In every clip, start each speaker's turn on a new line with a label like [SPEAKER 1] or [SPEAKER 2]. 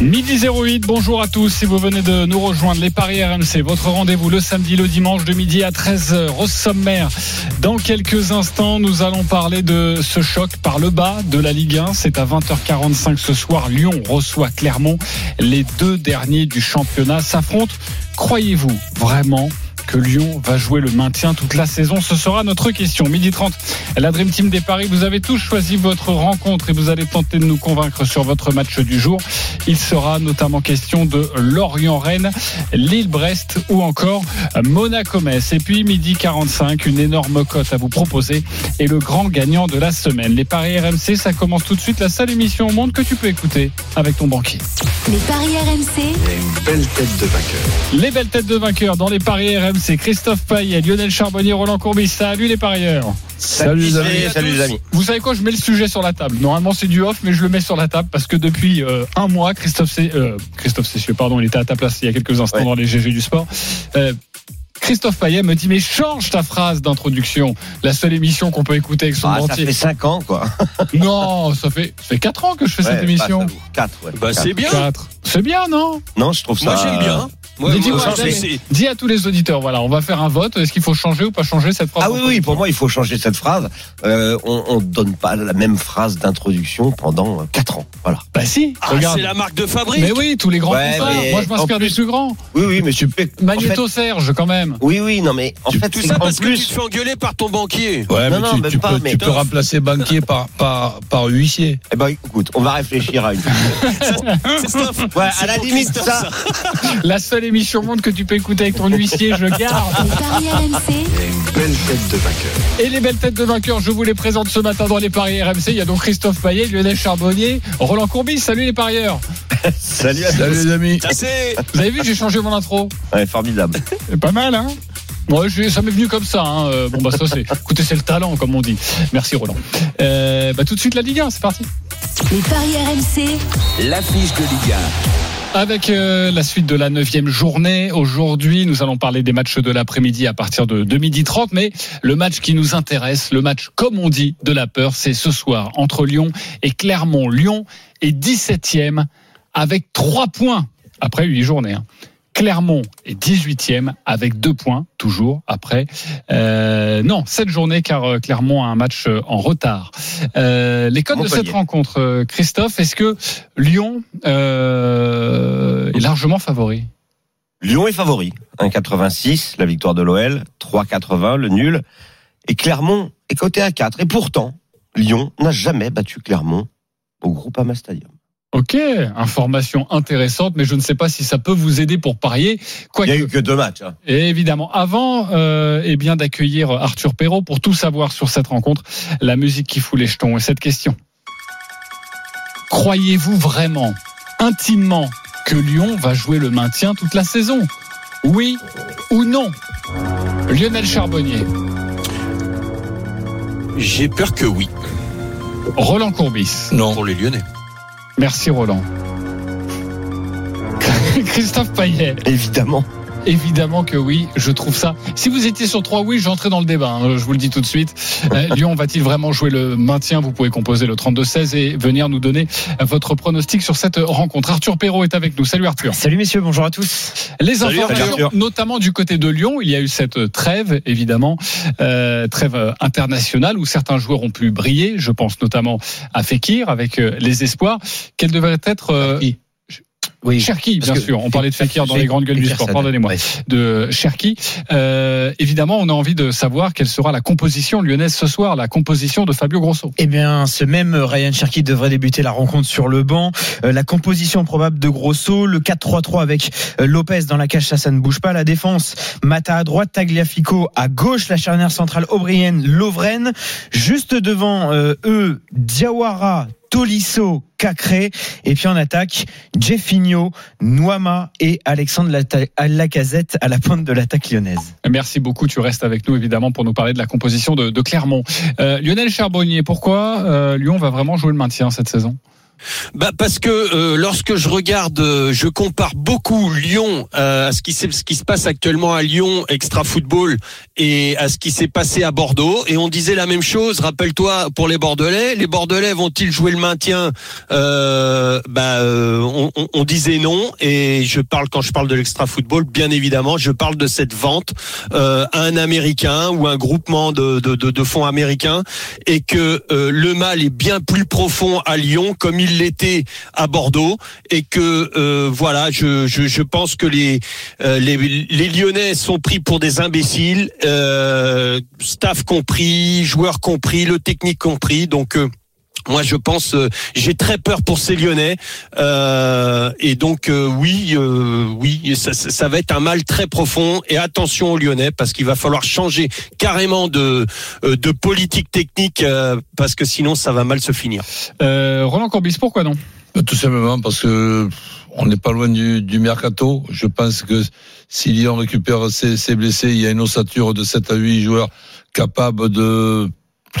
[SPEAKER 1] Midi 08, bonjour à tous. Si vous venez de nous rejoindre, les Paris RMC, votre rendez-vous le samedi, le dimanche de midi à 13h au sommaire. Dans quelques instants, nous allons parler de ce choc par le bas de la Ligue 1. C'est à 20h45 ce soir. Lyon reçoit Clermont. Les deux derniers du championnat s'affrontent. Croyez-vous vraiment que Lyon va jouer le maintien toute la saison Ce sera notre question. Midi 30, la Dream Team des Paris, vous avez tous choisi votre rencontre et vous allez tenter de nous convaincre sur votre match du jour. Il sera notamment question de Lorient-Rennes, Lille-Brest ou encore Monaco-Metz. Et puis midi 45, une énorme cote à vous proposer et le grand gagnant de la semaine. Les Paris RMC, ça commence tout de suite. La seule émission au monde que tu peux écouter avec ton banquier.
[SPEAKER 2] Les paris RMC,
[SPEAKER 1] Les belles têtes de vainqueurs dans les Paris RMC. Christophe Payet, Lionel Charbonnier, Roland Courbis. Salut les parieurs.
[SPEAKER 3] Salut les amis, salut les amis.
[SPEAKER 1] Vous savez quoi Je mets le sujet sur la table. Normalement, c'est du off, mais je le mets sur la table parce que depuis euh, un mois, Christophe, Sé- euh, Christophe Cessieux, pardon, il était à ta place il y a quelques instants
[SPEAKER 3] Ouais.
[SPEAKER 1] dans les GG du sport. Euh, Christophe Payet me dit mais change ta phrase d'introduction. La seule émission qu'on peut écouter avec son
[SPEAKER 3] Ah, ça
[SPEAKER 1] dentier.
[SPEAKER 3] fait 5 ans, quoi.
[SPEAKER 1] Non, ça fait ça fait quatre ans que je fais cette émission.
[SPEAKER 3] 4, ouais.
[SPEAKER 4] Bah
[SPEAKER 3] Quatre.
[SPEAKER 4] c'est bien.
[SPEAKER 1] Quatre. C'est bien, non?
[SPEAKER 3] Non, je trouve ça.
[SPEAKER 4] Moi j'aime bien. Moi,
[SPEAKER 1] dis à tous les auditeurs, voilà, on va faire un vote. Est-ce qu'il faut changer ou pas changer cette phrase
[SPEAKER 3] Ah oui, oui, pour moi, il faut changer cette phrase. Euh, on ne donne pas la même phrase d'introduction pendant 4 ans. Voilà.
[SPEAKER 1] Bah si,
[SPEAKER 4] Ah, c'est la marque de fabrique.
[SPEAKER 1] Mais oui, tous les grands
[SPEAKER 3] Ouais,
[SPEAKER 1] font ça.
[SPEAKER 3] mais
[SPEAKER 1] Moi, je m'inspire
[SPEAKER 3] en
[SPEAKER 1] des
[SPEAKER 3] plus-
[SPEAKER 1] grands.
[SPEAKER 3] Oui, oui, mais tu peux. en
[SPEAKER 1] Magneto
[SPEAKER 3] fait-
[SPEAKER 1] Serge, quand même.
[SPEAKER 3] Oui, oui, non, mais en fait,
[SPEAKER 4] Tout ça parce que tu te fais engueuler par ton banquier.
[SPEAKER 5] Ouais,
[SPEAKER 3] Non,
[SPEAKER 5] mais
[SPEAKER 3] non,
[SPEAKER 5] tu,
[SPEAKER 3] même
[SPEAKER 5] tu
[SPEAKER 3] pas,
[SPEAKER 5] peux,
[SPEAKER 3] mais-
[SPEAKER 5] tu peux remplacer banquier par, par, par huissier.
[SPEAKER 3] Eh ben, écoute, on va réfléchir à une. Ouais,
[SPEAKER 4] c'est
[SPEAKER 3] à la limite, ça.
[SPEAKER 1] La seule émission au monde que tu peux écouter avec ton huissier, je garde.
[SPEAKER 2] les paris RMC,
[SPEAKER 1] Et les belles têtes de vainqueurs, je vous les présente ce matin dans les paris RMC. Il y a donc Christophe Payet, Lionel Charbonnier, Roland Courbis. Salut les parieurs.
[SPEAKER 3] Salut à
[SPEAKER 5] Salut les amis.
[SPEAKER 1] Vous avez vu, j'ai changé mon intro.
[SPEAKER 3] Ouais, formidable.
[SPEAKER 1] C'est pas mal, hein Ouais, j'ai- ça m'est venu comme ça. Hein. Euh, Bon bah ça c'est, écoutez c'est le talent comme on dit. Merci Roland. Euh, bah tout de suite la Ligue 1, c'est parti.
[SPEAKER 2] les paris RMC,
[SPEAKER 6] L'affiche de Ligue
[SPEAKER 1] Avec euh, la suite de la neuvième journée, aujourd'hui, nous allons parler des matchs de l'après-midi à partir de, de midi 30, mais le match qui nous intéresse, le match, comme on dit, de la peur, c'est ce soir entre Lyon et Clermont. Lyon est 17e avec 3 points après 8 journées. hein. Clermont est 18e avec 2 points, toujours après. Euh, non, 7 journées car euh, Clermont a un match euh, en retard. Euh, les codes de cette rencontre, Christophe, est-ce que Lyon euh, est largement favori?
[SPEAKER 3] Lyon est favori. 1,86, la victoire de l'OL. 3,80, le nul. Et Clermont est coté à 4. Et pourtant, Lyon n'a jamais battu Clermont au Groupama Stadium.
[SPEAKER 1] Ok, information intéressante, mais je ne sais pas si ça peut vous aider pour parier.
[SPEAKER 3] Il n'y a eu que deux matchs. hein.
[SPEAKER 1] Et évidemment, avant euh, eh bien d'accueillir Arthur Perrault pour tout savoir sur cette rencontre, la musique qui fout les jetons et cette question. Croyez-vous vraiment, intimement, que Lyon va jouer le maintien toute la saison? Oui ou non? Lionel Charbonnier,
[SPEAKER 4] J'ai peur que oui,
[SPEAKER 1] Roland Courbis.
[SPEAKER 5] Non.
[SPEAKER 4] pour les Lyonnais.
[SPEAKER 1] Merci Roland. Christophe Payet.
[SPEAKER 3] Évidemment.
[SPEAKER 1] Évidemment que oui, je trouve ça. Si vous étiez sur trois oui, j'entrais dans le débat, hein, je vous le dis tout de suite. Euh, Lyon va-t-il vraiment jouer le maintien? Vous pouvez composer le 32-16 et venir nous donner votre pronostic sur cette rencontre. Arthur Perrault est avec nous. Salut Arthur.
[SPEAKER 7] Salut messieurs, bonjour à tous.
[SPEAKER 1] Les
[SPEAKER 3] Salut,
[SPEAKER 1] informations,
[SPEAKER 3] Arthur.
[SPEAKER 1] notamment du côté de Lyon, il y a eu cette trêve, évidemment, euh, trêve euh, internationale où certains joueurs ont pu briller. Je pense notamment à Fekir avec euh, les espoirs. Quel devrait être euh,
[SPEAKER 7] Oui.
[SPEAKER 1] Cherki, bien sûr. On parlait de Fekir dans les grandes gueules du sport. Pardonnez-moi.
[SPEAKER 7] ouais.
[SPEAKER 1] De Cherki. Euh, évidemment, on a envie de savoir quelle sera la composition lyonnaise ce soir, la composition de Fabio Grosso.
[SPEAKER 7] Eh bien, ce même Ryan Cherki devrait débuter la rencontre sur le banc. Euh, la composition probable de Grosso, le 4-3-3 avec euh, Lopez dans la cage, ça, ça ne bouge pas. La défense, Mata à droite, Tagliafico à gauche, la charnière centrale O'Brien, Lovren. Juste devant euh, eux, Diawara, Tolisso, Cacré. Et puis en attaque, Jeffinho, Noama et Alexandre Lacazette à la pointe de l'attaque lyonnaise.
[SPEAKER 1] Merci beaucoup. Tu restes avec nous, évidemment, pour nous parler de la composition de, de Clermont. Euh, Lionel Charbonnier, pourquoi euh, Lyon va vraiment jouer le maintien cette saison?
[SPEAKER 4] Bah parce que euh, lorsque je regarde, euh, je compare beaucoup Lyon euh, à ce qui, ce qui se passe actuellement à Lyon extra football et à ce qui s'est passé à Bordeaux. Et on disait la même chose. Rappelle-toi pour les Bordelais, les Bordelais vont-ils jouer le maintien? Euh, Bah euh, on, on- on disait non. Et je parle quand je parle de l'extra football, bien évidemment, je parle de cette vente à un Américain ou un groupement de, de, de, de fonds américains et que le mal est bien plus profond à Lyon comme il l'était à Bordeaux et que euh, voilà je, pense que les, euh, les Lyonnais sont pris pour des imbéciles euh, staff compris joueurs compris le technique compris. Donc moi, je pense, euh, j'ai très peur pour ces Lyonnais, Euh, et donc euh, oui, euh, oui, ça, ça- ça va être un mal très profond. Et attention aux Lyonnais, parce qu'il va falloir changer carrément de euh, de politique technique, euh, parce que sinon, ça va mal se finir.
[SPEAKER 1] Euh, Roland Corbis, pourquoi non?
[SPEAKER 5] Bah, Tout simplement parce que on n'est pas loin du, du mercato. Je pense que si Lyon récupère ses, ses blessés, il y a une ossature de 7 à 8 joueurs capables de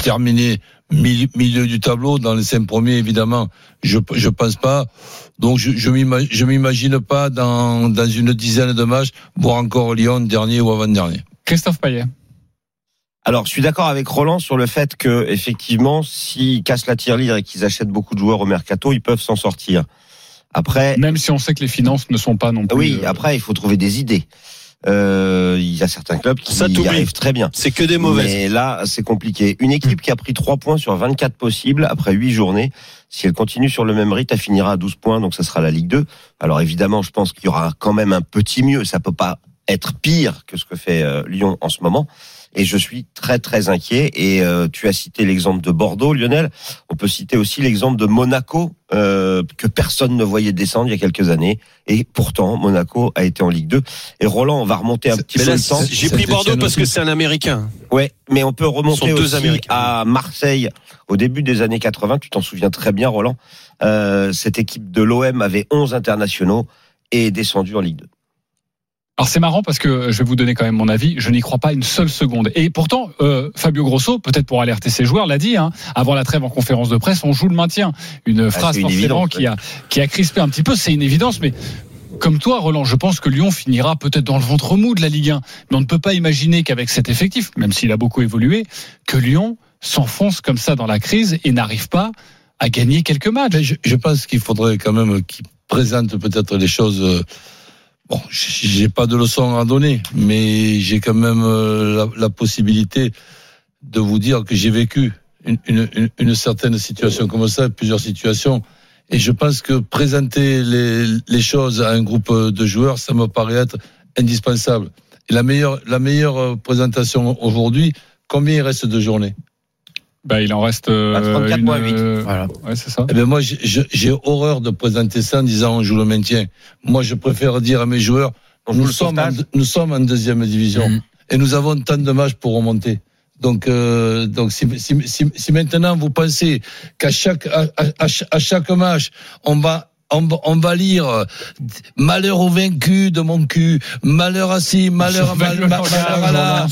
[SPEAKER 5] terminer mi- milieu du tableau. Dans les cinq premiers, évidemment, je je pense pas. Donc je je m'ima- je m'imagine pas dans, dans une dizaine de matchs, voire encore Lyon dernier ou avant-dernier.
[SPEAKER 1] Christophe Payet.
[SPEAKER 3] Alors, je suis d'accord avec Roland sur le fait que, effectivement, s'ils cassent la tirelire et qu'ils achètent beaucoup de joueurs au mercato, ils peuvent s'en sortir. Après,
[SPEAKER 1] Même si on sait que les finances ne sont pas non plus.
[SPEAKER 3] oui,
[SPEAKER 1] euh,
[SPEAKER 3] après, il faut trouver des idées. Euh, Il y a certains clubs qui
[SPEAKER 4] Ça
[SPEAKER 3] y
[SPEAKER 4] t'oublie.
[SPEAKER 3] arrivent très bien.
[SPEAKER 4] C'est que des mauvaises.
[SPEAKER 3] Mais là, c'est compliqué. Une équipe qui a pris 3 points sur 24 possibles après 8 journées, si elle continue sur le même rythme, elle finira à 12 points, donc ça sera la Ligue 2. Alors évidemment, je pense qu'il y aura quand même un petit mieux. Ça peut pas être pire que ce que fait euh, Lyon en ce moment. Et je suis très très inquiet. Et euh, tu as cité l'exemple de Bordeaux, Lionel. On peut citer aussi l'exemple de Monaco, euh, que personne ne voyait descendre il y a quelques années. Et pourtant, Monaco a été en Ligue 2. Et Roland, on va remonter un petit peu
[SPEAKER 4] là,
[SPEAKER 3] le temps.
[SPEAKER 4] j'ai pris Bordeaux parce que c'est un Américain.
[SPEAKER 3] Ouais, mais on peut remonter aussi
[SPEAKER 4] Américains.
[SPEAKER 3] à Marseille au début des années 80. Tu t'en souviens très bien, Roland. Euh, cette équipe de l'OM avait 11 internationaux et est descendue en Ligue 2.
[SPEAKER 1] Alors c'est marrant parce que je vais vous donner quand même mon avis. Je n'y crois pas une seule seconde. Et pourtant, euh, Fabio Grosso, peut-être pour alerter ses joueurs, l'a dit. Hein, avant la trêve en conférence de presse, on joue le maintien. Une phrase
[SPEAKER 3] c'est une
[SPEAKER 1] forcément
[SPEAKER 3] évidence,
[SPEAKER 1] qui a qui a crispé un petit peu. C'est une évidence, mais comme toi, Roland, je pense que Lyon finira peut-être dans le ventre mou de la Ligue 1. Mais on ne peut pas imaginer qu'avec cet effectif, même s'il a beaucoup évolué, que Lyon s'enfonce comme ça dans la crise et n'arrive pas à gagner quelques matchs.
[SPEAKER 5] Mais je, je pense qu'il faudrait quand même qu'il présente peut-être les choses. Bon, j'ai pas de leçon à donner, mais j'ai quand même euh, la, possibilité de vous dire que j'ai vécu une, certaine situation comme ça, plusieurs situations, et je pense que présenter les, les choses à un groupe de joueurs, ça me paraît être indispensable. Et la meilleure, la meilleure euh, présentation aujourd'hui, combien il reste de journées?
[SPEAKER 1] Bah, il en reste euh,
[SPEAKER 3] Bah, 34
[SPEAKER 1] une,
[SPEAKER 3] moins huit.
[SPEAKER 1] euh,
[SPEAKER 7] Voilà.
[SPEAKER 1] Ouais, c'est ça.
[SPEAKER 5] Eh ben moi, j'ai- horreur de présenter ça en disant on joue le maintien. Moi, je préfère dire à mes joueurs, nous sommes, en, nous sommes en deuxième division
[SPEAKER 7] Mhm.
[SPEAKER 5] et nous avons tant de matchs pour remonter. Donc, euh, donc si, si, si, si maintenant vous pensez qu'à chaque à, à- à chaque match on va on, va- on va lire euh, malheur au vaincu de mon cul, malheur à ci, malheur à mal-
[SPEAKER 1] Le
[SPEAKER 5] malheur à là,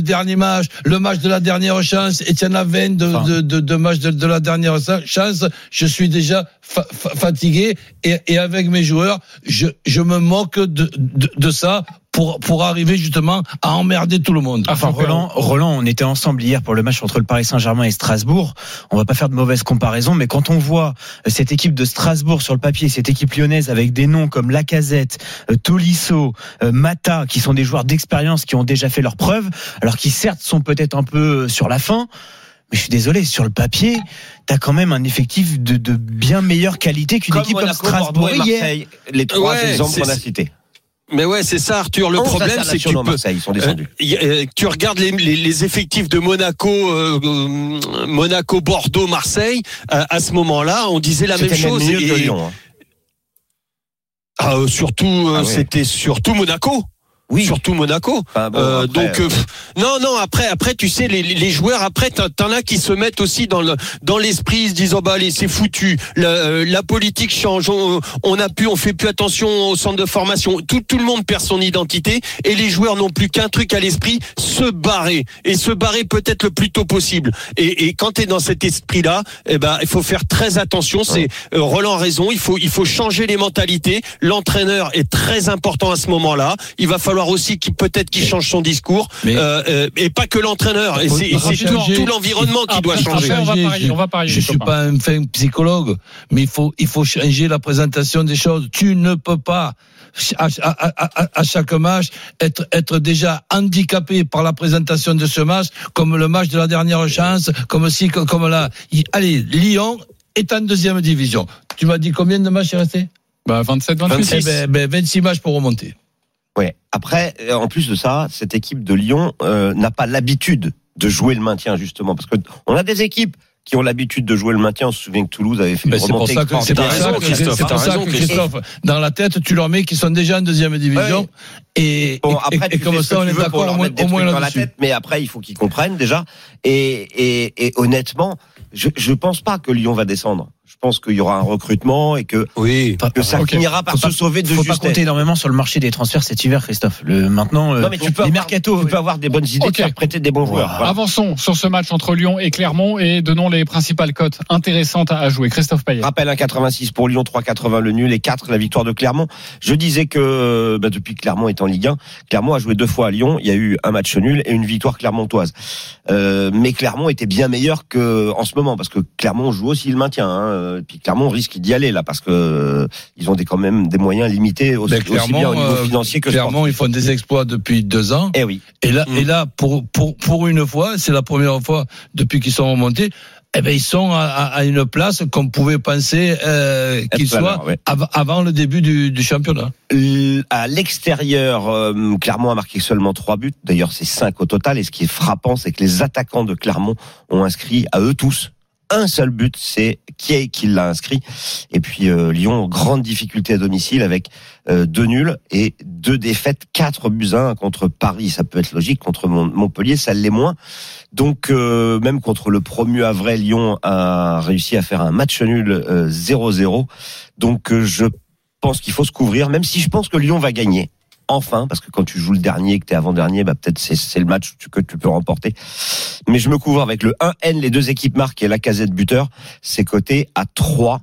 [SPEAKER 5] dernier match, le match de la dernière chance, et il y en a 20 de, de, de, de, de la dernière chance, je suis déjà fa- fa- fatigué et, et avec mes joueurs, je, je me moque de, de, de ça pour, pour arriver justement à emmerder tout le monde.
[SPEAKER 7] Enfin, Roland, Roland, on était ensemble hier pour le match entre le Paris Saint-Germain et Strasbourg. On va pas faire de mauvaises comparaisons, mais quand on voit cette équipe de Strasbourg sur le papier, cette équipe lyonnaise avec des noms comme Lacazette, euh, Tolisso, euh, Mata, qui sont des joueurs d'expérience qui ont déjà fait leurs preuves, alors qui certes sont peut-être un peu euh, sur la fin. Mais je suis désolé, sur le papier, t'as quand même un effectif de, de bien meilleure qualité qu'une équipe
[SPEAKER 3] Monaco,
[SPEAKER 7] comme Strasbourg
[SPEAKER 3] et
[SPEAKER 7] hier.
[SPEAKER 3] Marseille, les trois
[SPEAKER 4] Ouais,
[SPEAKER 3] exemples qu'on a cités.
[SPEAKER 4] Mais ouais, c'est ça, Arthur. Le
[SPEAKER 3] 11
[SPEAKER 4] problème, c'est que tu
[SPEAKER 3] internationaux,
[SPEAKER 4] peux.
[SPEAKER 3] Marseille, ils sont descendus.
[SPEAKER 4] Euh, euh, tu regardes les, les, les effectifs de Monaco, euh, Monaco, Bordeaux, Marseille. euh, à ce moment-là, on disait la même
[SPEAKER 3] C'était
[SPEAKER 4] chose. et-
[SPEAKER 3] Lyon. hein.
[SPEAKER 4] Ah, euh, surtout, euh,
[SPEAKER 3] Ah ouais.
[SPEAKER 4] c'était surtout Monaco.
[SPEAKER 3] Oui.
[SPEAKER 4] surtout Monaco.
[SPEAKER 3] Enfin, bon,
[SPEAKER 4] Euh,
[SPEAKER 3] après,
[SPEAKER 4] donc euh, pff, non non après après tu sais les, les joueurs après t'en as qui se mettent aussi dans le dans l'esprit se disent oh bah allez c'est foutu. La, euh, la politique change. On, on a pu on fait plus attention au centre de formation. Tout tout le monde perd son identité et les joueurs n'ont plus qu'un truc à l'esprit se barrer. Et se barrer peut-être le plus tôt possible. Et, et quand tu es dans cet esprit là eh ben il faut faire très attention. C'est euh, Roland a raison. Il faut il faut changer les mentalités. L'entraîneur est très important à ce moment-là. Il va falloir aussi qu'il peut-être qu'il change son discours
[SPEAKER 5] Mais-
[SPEAKER 4] euh, euh, et pas que l'entraîneur et c'est tout, l'environnement qui doit changer
[SPEAKER 1] après, on va
[SPEAKER 5] Changer,
[SPEAKER 1] parier,
[SPEAKER 5] je-
[SPEAKER 1] on va parier,
[SPEAKER 5] Je
[SPEAKER 1] les
[SPEAKER 5] suis pas un fin psychologue, mais il faut, il faut changer la présentation des choses. Tu ne peux pas, à, à- à- à chaque match, être, être déjà handicapé par la présentation de ce match, comme le match de la dernière chance, comme si, comme là. Allez, Lyon est en deuxième division. Tu m'as dit combien de matchs il restait
[SPEAKER 1] Bah, 27, 28.
[SPEAKER 5] Eh ben, ben, 26 matchs pour remonter.
[SPEAKER 3] Ouais. Après, euh, en plus de ça, cette équipe de Lyon euh, n'a pas l'habitude de jouer le maintien justement, parce que on a des équipes qui ont l'habitude de jouer le maintien. On se souvient que Toulouse avait fait une
[SPEAKER 5] c'est pour ça que, c'est pour ça que,
[SPEAKER 4] Christophe,
[SPEAKER 5] dans la tête, tu leur mets qui sont déjà en deuxième division. Et, comme ça, on est d'accord au moins,
[SPEAKER 3] dans la tête, mais après, il faut qu'ils comprennent déjà. Et, et, et honnêtement, je, je pense pas que Lyon va descendre. Je pense qu'il y aura un recrutement et que,
[SPEAKER 4] oui
[SPEAKER 3] que ça finira par
[SPEAKER 7] Faut
[SPEAKER 3] se
[SPEAKER 7] pas-
[SPEAKER 3] sauver de
[SPEAKER 7] faut pas
[SPEAKER 3] justesse.
[SPEAKER 7] compter énormément sur le marché des transferts cet hiver, Christophe. Le, maintenant, euh,
[SPEAKER 3] Non, mais tu peux,
[SPEAKER 7] les
[SPEAKER 3] avoir,
[SPEAKER 7] mercato,
[SPEAKER 3] tu peux avoir des bonnes idées
[SPEAKER 1] Ok.
[SPEAKER 3] de faire prêter des bons joueurs. Voilà.
[SPEAKER 1] Avançons sur ce match entre Lyon et Clermont et donnons les principales cotes intéressantes à jouer. Christophe Payet.
[SPEAKER 3] Rappel 1,86 pour Lyon, 3,80 le nul et 4 la victoire de Clermont. Je disais que bah, depuis que Clermont est en Ligue 1, Clermont a joué deux fois à Lyon. Il y a eu un match nul et une victoire clermontoise. Euh, mais Clermont était bien meilleur que en ce moment parce que Clermont joue aussi le maintien. Hein. Et puis Clermont risque d'y aller là parce que euh, ils ont des quand même des moyens limités aussi,
[SPEAKER 5] Ben,
[SPEAKER 3] aussi bien au niveau
[SPEAKER 5] euh,
[SPEAKER 3] financier que
[SPEAKER 5] clairement, ils font des exploits depuis deux ans.
[SPEAKER 3] Eh oui.
[SPEAKER 5] Et là,
[SPEAKER 4] Mm.
[SPEAKER 5] et là, pour pour pour une fois, c'est la première fois depuis qu'ils sont remontés. Eh ben, ils sont à, une place qu'on pouvait penser euh, qu'ils soient
[SPEAKER 3] ouais.
[SPEAKER 5] av- avant le début du, du championnat.
[SPEAKER 3] L- à l'extérieur, euh, Clermont a marqué seulement trois buts. D'ailleurs, c'est cinq au total. Et ce qui est frappant, c'est que les attaquants de Clermont ont inscrit à eux tous un seul but. C'est qui qui l'a inscrit. Et puis euh, Lyon, grande difficulté à domicile avec euh, deux nuls et deux défaites, quatre buts à un contre Paris. Ça peut être logique. Contre Mon- Montpellier, ça l'est moins. Donc euh, même contre le promu Havre, Lyon a réussi à faire un match nul euh, 0-0. Donc euh, je pense qu'il faut se couvrir, même si je pense que Lyon va gagner. Enfin, parce que quand tu joues le dernier, que tu es avant-dernier, bah peut-être c'est c'est le match que tu- peux remporter. Mais je me couvre avec le 1N, les deux équipes marquent et la casette buteur, c'est coté à 3.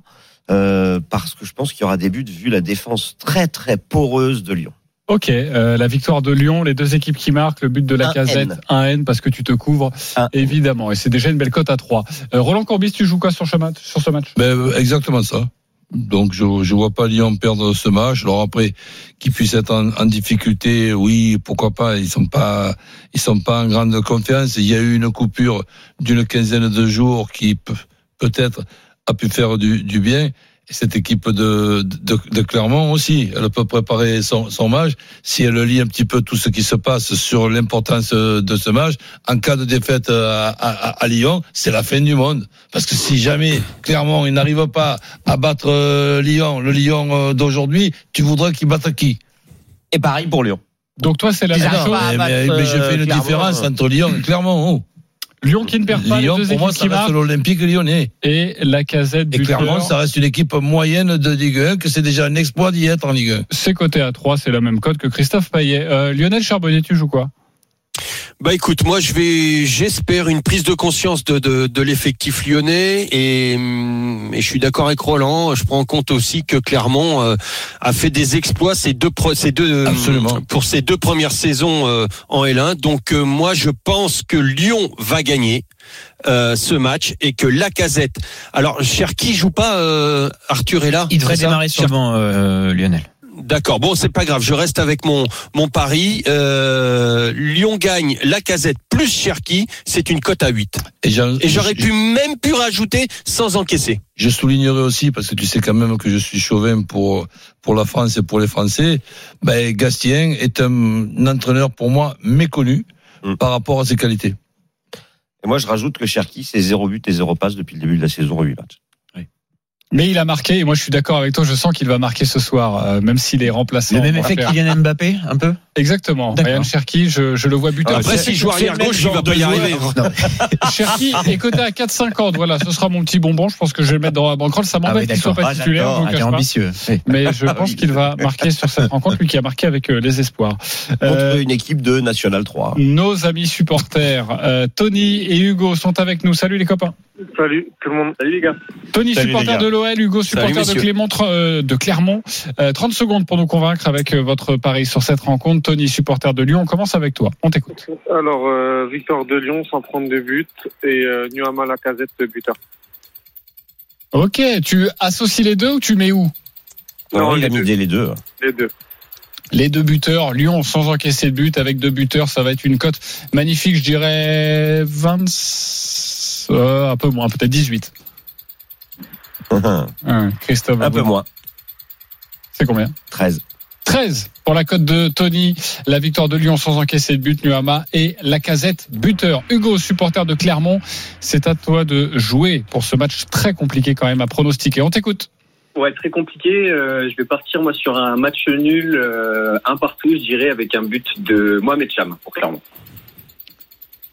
[SPEAKER 3] euh, parce que je pense qu'il y aura des buts vu la défense très très poreuse de Lyon.
[SPEAKER 1] Ok, euh, la victoire de Lyon, les deux équipes qui marquent, le but de la
[SPEAKER 3] Un
[SPEAKER 1] casette,
[SPEAKER 3] N.
[SPEAKER 1] 1 N parce que tu te couvres,
[SPEAKER 3] Un
[SPEAKER 1] évidemment. Et c'est déjà une belle cote à 3. Euh, Roland Corbis, tu joues quoi sur ce match, sur ce match?
[SPEAKER 5] Ben, exactement ça. Donc je je vois pas Lyon perdre ce match. Alors après qu'ils puissent être en, difficulté, oui, pourquoi pas. Ils sont pas ils sont pas en grande confiance. Il y a eu une coupure d'une quinzaine de jours qui peut- peut-être a pu faire du, du bien. Et cette équipe de, de, de Clermont aussi, elle peut préparer son, son match. Si elle lit un petit peu tout ce qui se passe sur l'importance de ce match, en cas de défaite à, à, à Lyon, c'est la fin du monde. Parce que si jamais Clermont il n'arrive pas à battre euh, Lyon, le Lyon euh, d'aujourd'hui, tu voudrais qu'il batte qui?
[SPEAKER 3] Et pareil pour Lyon.
[SPEAKER 1] Donc toi, c'est la même chose.
[SPEAKER 3] à
[SPEAKER 5] mais, mais- mais je
[SPEAKER 3] euh,
[SPEAKER 5] fais une différence entre Lyon et Clermont. oh.
[SPEAKER 1] Lyon qui ne perd pas,
[SPEAKER 5] Lyon,
[SPEAKER 1] les deux
[SPEAKER 5] pour moi, ça reste l'Olympique lyonnais.
[SPEAKER 1] et la casette
[SPEAKER 5] Et. Clermont, ça reste une équipe moyenne de Ligue 1, que c'est déjà un exploit d'y être en Ligue 1.
[SPEAKER 1] C'est coté à 3, c'est la même cote que Christophe Payet. Euh, Lionel Charbonnier, tu joues quoi?
[SPEAKER 4] Bah écoute, moi je vais, j'espère une prise de conscience de, de, de l'effectif lyonnais et, hum, et je suis d'accord avec Roland. Je prends en compte aussi que Clermont euh, a fait des exploits ces deux, ces deux
[SPEAKER 5] Absolument.
[SPEAKER 4] pour ces deux premières saisons euh, en L1. Donc euh, moi je pense que Lyon va gagner. euh, ce match et que Lacazette. Alors Cherki joue pas euh, Arthur est là.
[SPEAKER 7] il devrait démarrer banc, euh, Lionel.
[SPEAKER 4] D'accord. Bon, c'est pas grave. Je reste avec mon mon pari. Euh, Lyon gagne la casette plus Cherki. C'est une cote à 8.
[SPEAKER 5] Et,
[SPEAKER 4] j'aurais pu même pu rajouter sans encaisser.
[SPEAKER 5] Je soulignerai aussi, parce que tu sais quand même que je suis chauvin pour, pour la France et pour les Français, ben, Gastien est un, entraîneur pour moi méconnu
[SPEAKER 3] Mm.
[SPEAKER 5] par rapport à ses qualités.
[SPEAKER 3] Et moi, je rajoute que Cherki, c'est 0 but et 0 passe depuis le début de la saison en 8 matchs.
[SPEAKER 1] Mais il a marqué, et moi je suis d'accord avec toi, je sens qu'il va marquer ce soir, euh, même s'il est remplaçant.
[SPEAKER 7] Le même effet que Kylian Mbappé, un peu?
[SPEAKER 1] Exactement. Ryan Cherki, je, je le vois buteur.
[SPEAKER 4] Après, s'il joue arrière gauche, il va pas y arriver.
[SPEAKER 1] Cherki est coté à 4,50. Voilà, ce sera mon petit bonbon. Je pense que je vais le mettre dans la banquerolle. Ça m'embête qu'il soit pas
[SPEAKER 7] Ah,
[SPEAKER 1] titulaire. le
[SPEAKER 7] Ah,
[SPEAKER 1] pas.
[SPEAKER 7] ambitieux. Oui.
[SPEAKER 1] Mais je
[SPEAKER 3] Ah
[SPEAKER 1] pense qu'il va marquer sur cette rencontre, lui qui a marqué avec euh, les espoirs.
[SPEAKER 3] Contre
[SPEAKER 1] Euh,
[SPEAKER 3] une équipe de National 3.
[SPEAKER 1] nos amis supporters, euh, Tony et Hugo sont avec nous. Salut les copains.
[SPEAKER 8] Salut tout le monde. Salut les gars.
[SPEAKER 1] Tony,
[SPEAKER 3] Salut,
[SPEAKER 1] supporter
[SPEAKER 3] les gars.
[SPEAKER 1] l'OL, Hugo, supporter de. Clément, euh, de Clermont. Euh, 30 secondes pour nous convaincre avec euh, votre pari sur cette rencontre. Tony, supporter de Lyon, on commence avec toi. On t'écoute.
[SPEAKER 8] Alors, euh, victoire de Lyon sans prendre de but et euh, Nuama Lacazette buteur.
[SPEAKER 1] Ok, tu associes les deux ou tu mets où?
[SPEAKER 8] Non,
[SPEAKER 3] il a
[SPEAKER 8] les
[SPEAKER 3] mis les deux.
[SPEAKER 8] Les deux.
[SPEAKER 1] Les deux buteurs, Lyon sans encaisser de but avec deux buteurs, ça va être une cote magnifique, je dirais 20, euh, un peu moins, peut-être 18.
[SPEAKER 3] Un
[SPEAKER 1] Hein, Christophe,
[SPEAKER 3] peu moins.
[SPEAKER 1] C'est combien
[SPEAKER 3] 13.
[SPEAKER 1] 13 pour la cote de Tony, la victoire de Lyon sans encaisser de but, Nuama et la casette buteur. Hugo, supporter de Clermont, c'est à toi de jouer pour ce match très compliqué quand même à pronostiquer. On t'écoute.
[SPEAKER 9] Ouais, très compliqué. Euh, je vais partir moi sur un match nul, euh, un partout, je dirais, avec un but de Mohamed Cham pour Clermont.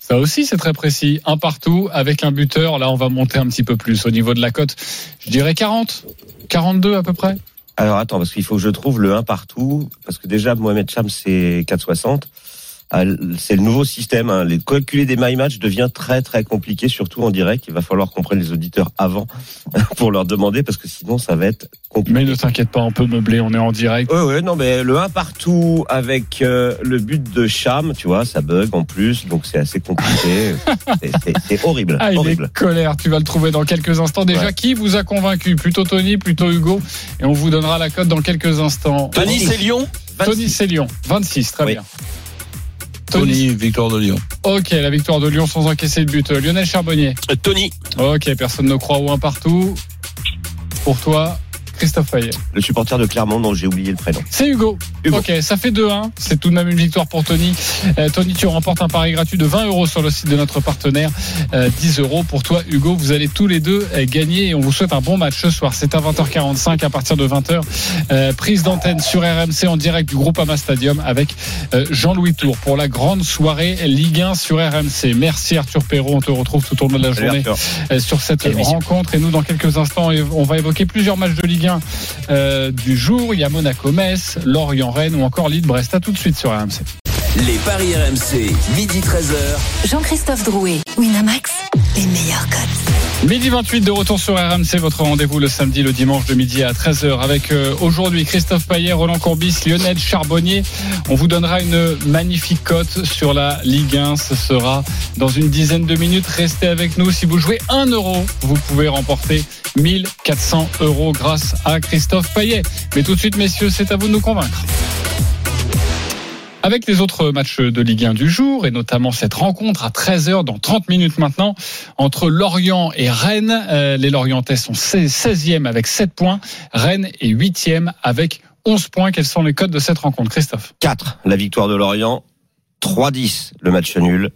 [SPEAKER 1] Ça aussi, c'est très précis. Un partout avec un buteur. Là, on va monter un petit peu plus au niveau de la cote. Je dirais 40, 42 à peu près.
[SPEAKER 3] Alors attends, parce qu'il faut que je trouve le 1 partout. Parce que déjà, Mohamed Cham, c'est 4,60. Ah, C'est le nouveau système. Hein. Les calculer des my match devient très très compliqué, surtout en direct. Il va falloir qu'on prenne les auditeurs avant pour leur demander, parce que sinon ça va être compliqué.
[SPEAKER 1] Mais ne t'inquiète pas, on peut meubler, on est en direct.
[SPEAKER 3] Ouais, ouais, non, mais le 1 partout avec euh, le but de Cham, tu vois, ça bug en plus, donc c'est assez compliqué. C'est- horrible,
[SPEAKER 1] Ah, il
[SPEAKER 3] horrible.
[SPEAKER 1] est colère. Tu vas le trouver dans quelques instants. Déjà,
[SPEAKER 3] Ouais.
[SPEAKER 1] qui vous a convaincu? Plutôt Tony, plutôt Hugo? Et on vous donnera la cote dans quelques instants.
[SPEAKER 4] Tony, c'est Lyon?
[SPEAKER 1] Tony, c'est Lyon. 26, très
[SPEAKER 3] Oui.
[SPEAKER 1] bien. Tony.
[SPEAKER 5] Victoire de Lyon.
[SPEAKER 1] Ok, la victoire de Lyon sans encaisser de but. Euh, Lionel Charbonnier.
[SPEAKER 4] Euh, Tony,
[SPEAKER 1] Ok, personne ne croit au un partout. Pour toi, Christophe Payet.
[SPEAKER 3] Le supporter de Clermont dont j'ai oublié le prénom.
[SPEAKER 1] C'est Hugo.
[SPEAKER 3] Hugo.
[SPEAKER 1] Ok, ça fait 2-1. C'est tout de même une victoire pour Tony. Euh, Tony, tu remportes un pari gratuit de 20 euros sur le site de notre partenaire. Euh, 10 euros pour toi, Hugo. Vous allez tous les deux euh, gagner et on vous souhaite un bon match ce soir. C'est à 20h45 à partir de 20h. Euh, prise d'antenne sur RMC en direct du groupe Ama Stadium avec euh, Jean-Louis Tour pour la grande soirée Ligue 1 sur RMC. Merci Arthur Perrault. On te retrouve tout au long de la journée euh, sur cette rencontre. Et nous, dans quelques instants, on va évoquer plusieurs matchs de Ligue 1 euh, du jour. Il y a Monaco-Metz, Lorient-Rennes ou encore Lille-Brest. À tout de suite sur RMC.
[SPEAKER 6] Les paris RMC, midi 13h.
[SPEAKER 2] Jean-Christophe Drouet, Winamax, les meilleurs codes.
[SPEAKER 1] Midi 28 de retour sur RMC, votre rendez-vous le samedi, le dimanche de midi à 13h avec euh, aujourd'hui Christophe Payet, Roland Courbis, Lionel Charbonnier. On vous donnera une magnifique cote sur la Ligue 1. Ce sera dans une dizaine de minutes. Restez avec nous. Si vous jouez 1 euro, vous pouvez remporter 1400 euros grâce à Christophe Payet. Mais tout de suite, messieurs, c'est à vous de nous convaincre. Avec les autres matchs de Ligue 1 du jour, et notamment cette rencontre à 13h dans 30 minutes maintenant, entre Lorient et Rennes. Euh, les Lorientais sont 16e avec 7 points, Rennes est 8e avec 11 points. Quels sont les codes de cette rencontre, Christophe?
[SPEAKER 3] 4, la victoire de Lorient. 3-10, le match nul.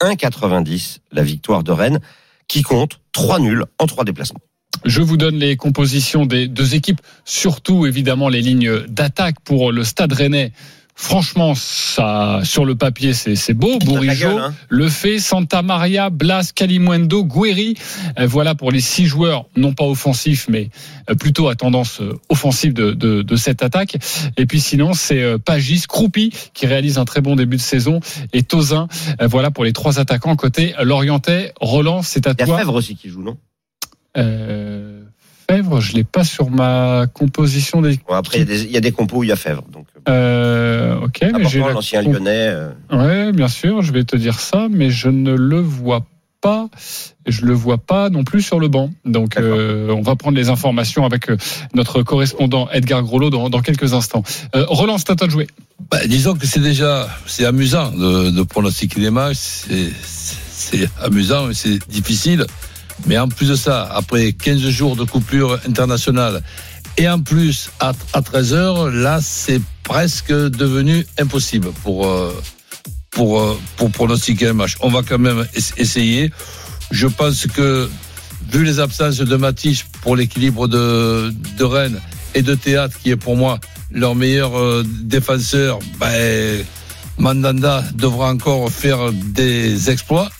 [SPEAKER 3] 1,90, la victoire de Rennes, qui compte 3 nuls en 3 déplacements.
[SPEAKER 1] Je vous donne les compositions des deux équipes, surtout évidemment les lignes d'attaque pour le Stade Rennais. Franchement, ça, sur le papier, c'est c'est beau. Bourigeau,
[SPEAKER 3] hein.
[SPEAKER 1] Le fait, Santa Maria, Blas, Calimundo, Gueri. Euh, voilà pour les six joueurs, non pas offensifs, mais euh, plutôt à tendance euh, offensive de, de, de cette attaque. Et puis sinon, c'est Pagis, Croupi qui réalise un très bon début de saison et Tozin. Voilà pour les trois attaquants côté Lorientais. Roland, c'est à
[SPEAKER 3] Il y a
[SPEAKER 1] toi.
[SPEAKER 3] Fèvre aussi qui joue, non?
[SPEAKER 1] Euh, Fèvre, je l'ai pas sur ma composition des.
[SPEAKER 3] Bon, Après, il y, a des- il y a des compos où il y a Fèvre. Donc,
[SPEAKER 1] Euh, ok, mais j'ai la
[SPEAKER 3] l'ancien lyonnais. euh,
[SPEAKER 1] Ouais, bien sûr, je vais te dire ça, mais je ne le vois pas. Je le vois pas non plus sur le banc. Donc, euh, on va prendre les informations avec euh, notre correspondant Edgar Grolot dans, dans quelques instants. Euh, Roland, c'est à toi de jouer.
[SPEAKER 5] Bah, disons que c'est déjà c'est amusant de, de pronostiquer les matchs. C'est, c'est amusant, mais c'est difficile. Mais en plus de ça, après 15 jours de coupure internationale et en plus à, à 13 heures, là, c'est presque devenu impossible pour, euh, pour, euh, pour pronostiquer un match. On va quand même es- essayer. Je pense que vu les absences de Matich pour l'équilibre de, de Rennes et de Théâtre, qui est pour moi leur meilleur euh, défenseur, ben, Mandanda devra encore faire des exploits.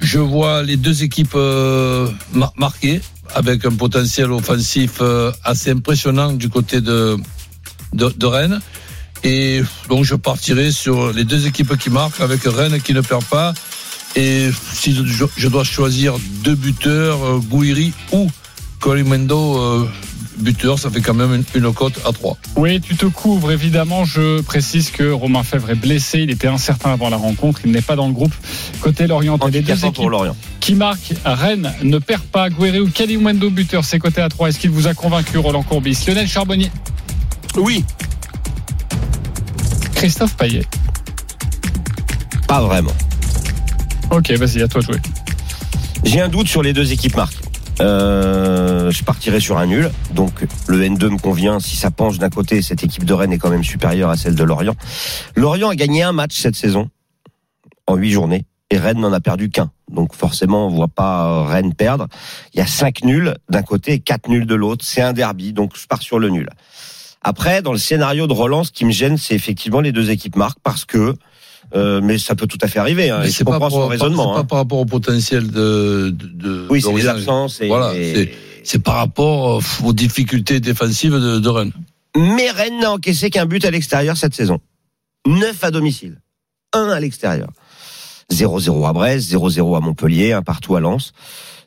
[SPEAKER 5] Je vois les deux équipes euh, mar- marquées avec un potentiel offensif euh, assez impressionnant du côté de, de, de Rennes. Et donc je partirai sur les deux équipes qui marquent avec Rennes qui ne perd pas. Et si je, je dois choisir deux buteurs, euh, Gouiri ou Colimendo buteur, ça fait quand même une, une cote à 3.
[SPEAKER 1] Oui, tu te couvres évidemment. Je précise que Romain Fèvre est blessé. Il était incertain avant la rencontre. Il n'est pas dans le groupe. Côté Lorient, les deux équipes
[SPEAKER 3] pour Lorient.
[SPEAKER 1] qui marquent. Rennes ne perd pas. Guerrero ou Kalimwendo buteur, c'est côté à 3. Est-ce qu'il vous a convaincu, Roland Courbis? Lionel Charbonnier
[SPEAKER 4] Oui.
[SPEAKER 1] Christophe Payet.
[SPEAKER 3] Pas vraiment.
[SPEAKER 1] Ok, vas-y, à toi de jouer.
[SPEAKER 3] J'ai un doute sur les deux équipes marques. Euh, je partirai sur un nul. Donc le N2 me convient. Si ça penche d'un côté, cette équipe de Rennes est quand même supérieure à celle de Lorient. Lorient a gagné un match cette saison en huit journées et Rennes n'en a perdu qu'un. Donc forcément, on voit pas Rennes perdre. Il y a cinq nuls d'un côté et quatre nuls de l'autre. C'est un derby, donc je pars sur le nul. Après, dans le scénario de relance, ce qui me gêne, c'est effectivement les deux équipes marquent parce que euh, mais ça peut tout à fait arriver. Hein, comprends son
[SPEAKER 5] par-
[SPEAKER 3] raisonnement.
[SPEAKER 5] c'est pas
[SPEAKER 3] hein.
[SPEAKER 5] par rapport au potentiel de. de,
[SPEAKER 3] Oui, c'est les absences. Et,
[SPEAKER 5] Voilà,
[SPEAKER 3] et-
[SPEAKER 5] c'est- C'est par rapport euh, aux difficultés défensives de, de Rennes.
[SPEAKER 3] Mais Rennes n'a encaissé qu'un but à l'extérieur cette saison. 9 à domicile. 1 à l'extérieur. 0-0 à Brest, 0-0 à Montpellier, un partout à Lens.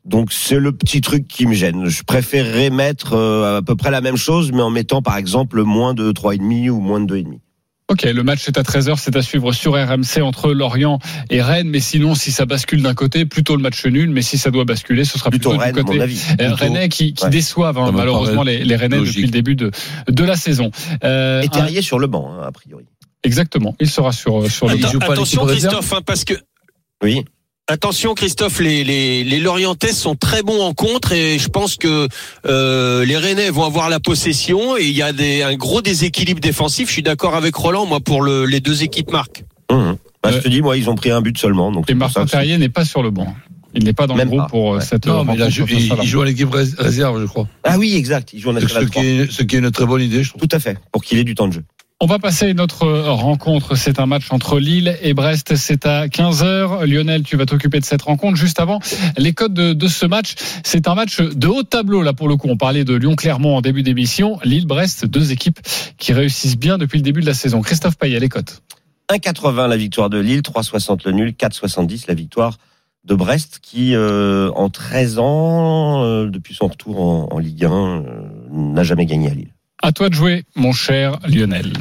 [SPEAKER 3] Donc c'est le petit truc qui me gêne. Je préférerais mettre euh, à peu près la même chose, mais en mettant par exemple moins de 3,5 ou moins de 2,5.
[SPEAKER 1] Ok, le match est à 13h, c'est à suivre sur RMC entre Lorient et Rennes. Mais sinon, si ça bascule d'un côté, plutôt le match nul. Mais si ça doit basculer, ce sera plutôt,
[SPEAKER 3] Plutôt Rennes,
[SPEAKER 1] du
[SPEAKER 3] à
[SPEAKER 1] côté
[SPEAKER 3] mon avis.
[SPEAKER 1] euh,
[SPEAKER 5] Plutôt-
[SPEAKER 1] Rennais qui, qui
[SPEAKER 3] ouais.
[SPEAKER 1] déçoivent hein, malheureusement les, les Rennais
[SPEAKER 5] logique.
[SPEAKER 1] depuis le début de, de la saison. Euh,
[SPEAKER 3] Et
[SPEAKER 1] un-
[SPEAKER 3] Terrier sur le banc, hein, a priori.
[SPEAKER 1] exactement, il sera sur, sur le
[SPEAKER 5] Il
[SPEAKER 1] banc.
[SPEAKER 4] Attention Christophe, hein, parce que
[SPEAKER 3] Oui.
[SPEAKER 4] Attention Christophe, les, les, les Lorientais sont très bons en contre et je pense que euh, les Rennais vont avoir la possession et il y a des, un gros déséquilibre défensif. Je suis d'accord avec Roland, moi pour le, les deux équipes marques.
[SPEAKER 3] Mmh. Bah, Je te dis, moi, ils ont pris un but seulement. Donc
[SPEAKER 1] Et Martin Terrier n'est pas sur le banc. Il n'est pas dans
[SPEAKER 3] Même
[SPEAKER 1] le groupe
[SPEAKER 3] pas,
[SPEAKER 1] pour euh,
[SPEAKER 3] ouais.
[SPEAKER 1] cette
[SPEAKER 5] Non, mais il, a il- il joue à l'équipe rés- réserve, je crois.
[SPEAKER 3] Ah oui, exact. Ils jouent en
[SPEAKER 5] Ce qui,
[SPEAKER 3] 3.
[SPEAKER 5] est, ce qui est une très bonne idée, je trouve.
[SPEAKER 3] Tout à fait. Pour qu'il ait du temps de jeu.
[SPEAKER 1] On va passer à une autre rencontre. C'est un match entre Lille et Brest. C'est à 15h. Lionel, tu vas t'occuper de cette rencontre. Juste avant, les codes de, ce match. C'est un match de haut tableau, là, pour le coup. On parlait de Lyon-Clermont en début d'émission. Lille-Brest, deux équipes qui réussissent bien depuis le début de la saison. Christophe Payet, les cotes.
[SPEAKER 3] 1,80 la victoire de Lille, 3,60 le nul, 4,70 la victoire de Brest qui, euh, en 13 ans, euh, depuis son retour en, Ligue 1, euh, n'a jamais gagné à Lille.
[SPEAKER 1] À toi de jouer, mon cher Lionel.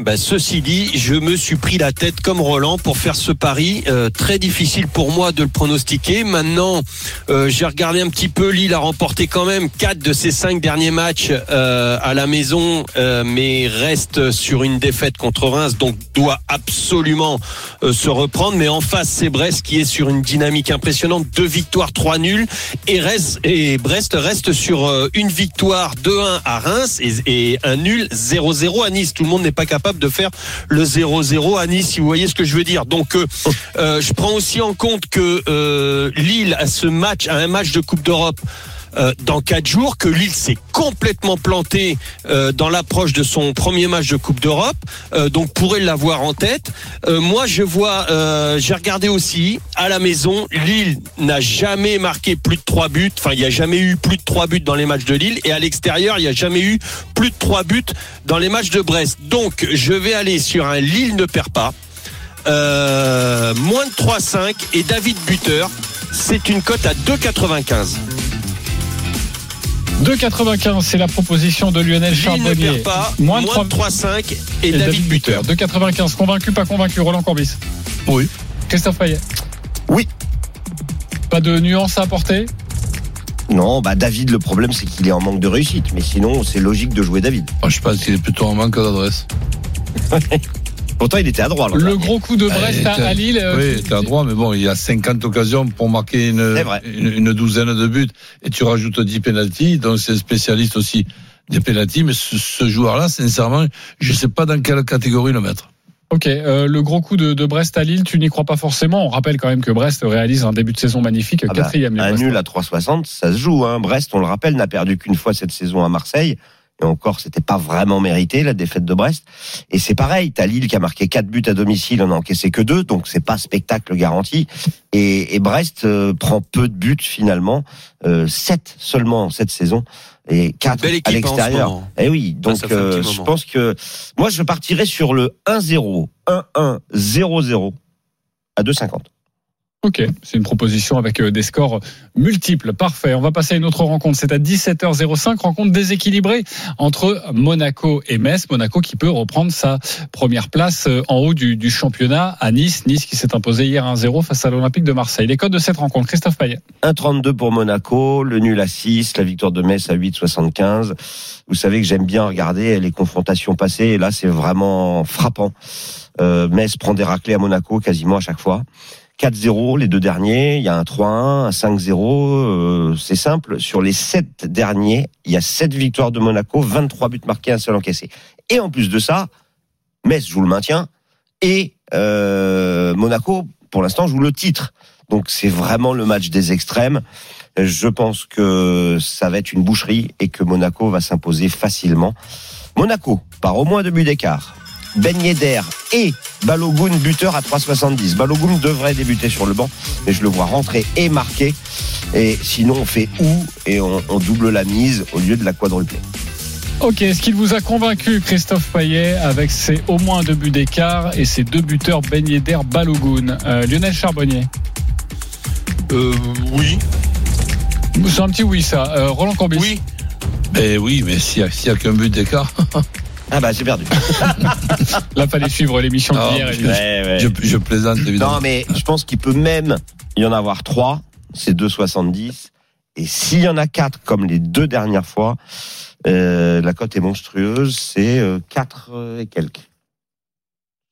[SPEAKER 4] Bah, ceci dit, je me suis pris la tête comme Roland pour faire ce pari. Euh, très difficile pour moi de le pronostiquer. Maintenant, euh, j'ai regardé un petit peu. Lille a remporté quand même quatre de ses cinq derniers matchs euh, à la maison, mais reste sur une défaite contre Reims, donc doit absolument se reprendre. Mais en face, c'est Brest qui est sur une dynamique impressionnante. Deux victoires, trois nuls. Et, reste, et Brest reste sur une victoire 2-1 à Reims et, et un nul 0-0 à Nice. Tout le monde n'est pas capable de faire le 0-0 à Nice, si vous voyez ce que je veux dire. Donc, euh, euh, je prends aussi en compte que euh, Lille a ce match, a un match de Coupe d'Europe. Euh, dans quatre jours, que Lille s'est complètement planté euh, dans l'approche de son premier match de Coupe d'Europe, euh, donc pourrait l'avoir en tête. Moi, je vois, j'ai regardé aussi à la maison, Lille n'a jamais marqué plus de trois buts. Enfin, il n'y a jamais eu plus de trois buts dans les matchs de Lille, et à l'extérieur, il n'y a jamais eu plus de trois buts dans les matchs de Brest. Donc, je vais aller sur un Lille ne perd pas. Moins de 3,5 et David Buteur, c'est une cote à 2,95.
[SPEAKER 1] 2,95, c'est la proposition de Lionel
[SPEAKER 4] Lille ne
[SPEAKER 1] Charbonnier.
[SPEAKER 4] perd pas,
[SPEAKER 1] Moins de
[SPEAKER 4] de 3,5 et,
[SPEAKER 1] Et
[SPEAKER 4] David Buteur.
[SPEAKER 1] 2,95. Convaincu, pas convaincu, Roland Corbis
[SPEAKER 5] Oui.
[SPEAKER 1] Christophe Payet
[SPEAKER 3] Oui.
[SPEAKER 1] Pas de nuance à apporter
[SPEAKER 3] Non, bah David, le problème c'est qu'il est en manque de réussite, mais sinon c'est logique de jouer David.
[SPEAKER 5] Moi, je pense qu'il est plutôt en manque d'adresse.
[SPEAKER 3] Pourtant il était à droit. l'an
[SPEAKER 1] Le gros coup de Brest à, Lille. euh,
[SPEAKER 5] Oui, t'es à droit, mais bon, il y a 50 occasions pour marquer une, douzaine de buts. Et tu rajoutes 10 pénalties, donc c'est spécialiste aussi des pénalties. Mais ce, ce joueur-là, sincèrement, je sais pas dans quelle catégorie le mettre.
[SPEAKER 1] Ok, euh, le gros coup de, de Brest à Lille, tu n'y crois pas forcément. On rappelle quand même que Brest réalise un début de saison magnifique,
[SPEAKER 3] Ah bah,
[SPEAKER 1] quatrième.
[SPEAKER 3] un nul à 3,60, ça se joue. Hein. Brest, on le rappelle, n'a perdu qu'une fois cette saison à Marseille. Et encore, c'était pas vraiment mérité la défaite de Brest. Et c'est pareil, t'as Lille qui a marqué quatre buts à domicile, on a encaissé que deux, donc c'est pas spectacle garanti. Et, et Brest euh, prend peu de buts finalement, euh, sept seulement cette saison et quatre à
[SPEAKER 4] hein,
[SPEAKER 3] l'extérieur.
[SPEAKER 4] moment.
[SPEAKER 3] Eh oui, donc euh, je pense que moi je partirais sur le 1-0, 1-1, 0-0 à 2,50.
[SPEAKER 1] Ok, c'est une proposition avec euh, des scores multiples. Parfait. On va passer à une autre rencontre. C'est à 17h05, rencontre déséquilibrée entre Monaco et Metz. Monaco qui peut reprendre sa première place euh, en haut du, championnat à Nice. Nice qui s'est imposé hier 1-0 face à l'Olympique de Marseille. Les codes de cette rencontre, Christophe Payet.
[SPEAKER 3] 1,32 pour Monaco, le nul à 6, la victoire de Metz à 8,75. Vous savez que j'aime bien regarder les confrontations passées, là c'est vraiment frappant. Euh, Metz prend des raclés à Monaco quasiment à chaque fois. 4-0 les deux derniers, il y a un 3-1, un 5-0, euh, c'est simple. Sur les sept derniers, il y a 7 victoires de Monaco, 23 buts marqués, un seul encaissé. Et en plus de ça, Metz joue le maintien et euh, Monaco, pour l'instant, joue le titre. Donc c'est vraiment le match des extrêmes. Je pense que ça va être une boucherie et que Monaco va s'imposer facilement. Monaco, par au moins deux buts d'écart. Ben Yedder et Balogun buteur à 3,70. Balogun devrait débuter sur le banc, mais je le vois rentrer et marquer. Et sinon, on fait ou et on, on double la mise au lieu de la quadruplée.
[SPEAKER 1] Ok, est-ce qu'il vous a convaincu, Christophe Payet, avec ses au moins deux buts d'écart et ses deux buteurs Ben Yedder, Balogun Euh, Lionel Charbonnier
[SPEAKER 4] Euh, oui.
[SPEAKER 1] C'est un petit oui, ça. Euh, Roland Courbis
[SPEAKER 4] Oui.
[SPEAKER 5] Mais oui, mais s'il y a, s'il y a qu'un but d'écart,
[SPEAKER 3] Ah bah j'ai perdu.
[SPEAKER 1] Là, fallait suivre l'émission d'hier.
[SPEAKER 5] parce que
[SPEAKER 1] évidemment.
[SPEAKER 5] je, je plaisante évidemment.
[SPEAKER 3] Non, mais je pense qu'il peut même y en avoir trois. C'est 2,70. Et s'il y en a quatre, comme les deux dernières fois, euh, la cote est monstrueuse. C'est euh, 4 et quelques.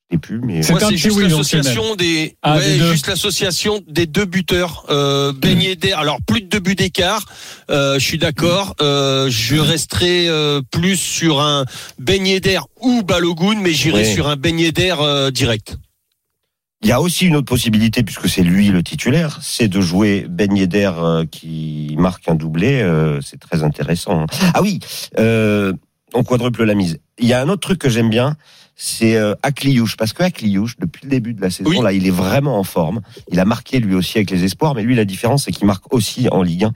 [SPEAKER 3] Je sais plus, mais
[SPEAKER 1] C'est
[SPEAKER 4] c'est
[SPEAKER 1] petit
[SPEAKER 4] juste l'association des,
[SPEAKER 1] Ah,
[SPEAKER 4] ouais, juste l'association des deux buteurs. Euh, Ben Yedder, alors plus de deux buts d'écart. Euh, je suis d'accord. Euh, je resterai euh, plus sur un Ben Yedder ou Balogun, mais j'irai sur un Ben Yedder euh, direct.
[SPEAKER 3] Il y a aussi une autre possibilité, puisque c'est lui le titulaire, c'est de jouer Ben Yedder euh, qui marque un doublé. euh, c'est très intéressant. Ah oui, euh, on quadruple la mise. Il y a un autre truc que j'aime bien, c'est euh, Akliouche, parce que Akliouche, depuis le début de la saison,
[SPEAKER 4] Oui.
[SPEAKER 3] là, il est vraiment en forme. Il a marqué lui aussi avec les espoirs, mais lui, la différence, c'est qu'il marque aussi en Ligue 1.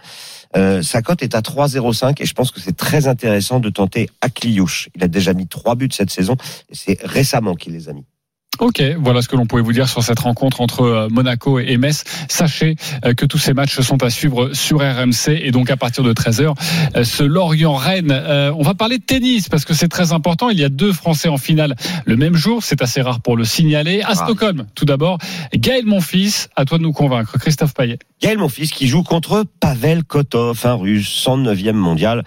[SPEAKER 3] Euh, sa cote est à 3,05 et je pense que c'est très intéressant de tenter Akliouche. Il a déjà mis trois buts cette saison et c'est récemment qu'il les a mis.
[SPEAKER 1] Ok, voilà ce que l'on pouvait vous dire sur cette rencontre entre euh, Monaco et Metz. Sachez euh, que tous ces matchs sont à suivre sur RMC et donc à partir de 13h, euh, ce Lorient-Rennes. On va parler de tennis parce que c'est très important. Il y a deux Français en finale le même jour. C'est assez rare pour le signaler. À
[SPEAKER 3] Ah.
[SPEAKER 1] Stockholm, tout d'abord, Gaël Monfils, à toi de nous convaincre. Christophe Payet.
[SPEAKER 3] Gaël, mon fils, qui joue contre Pavel Kotov, un russe, 109e mondial.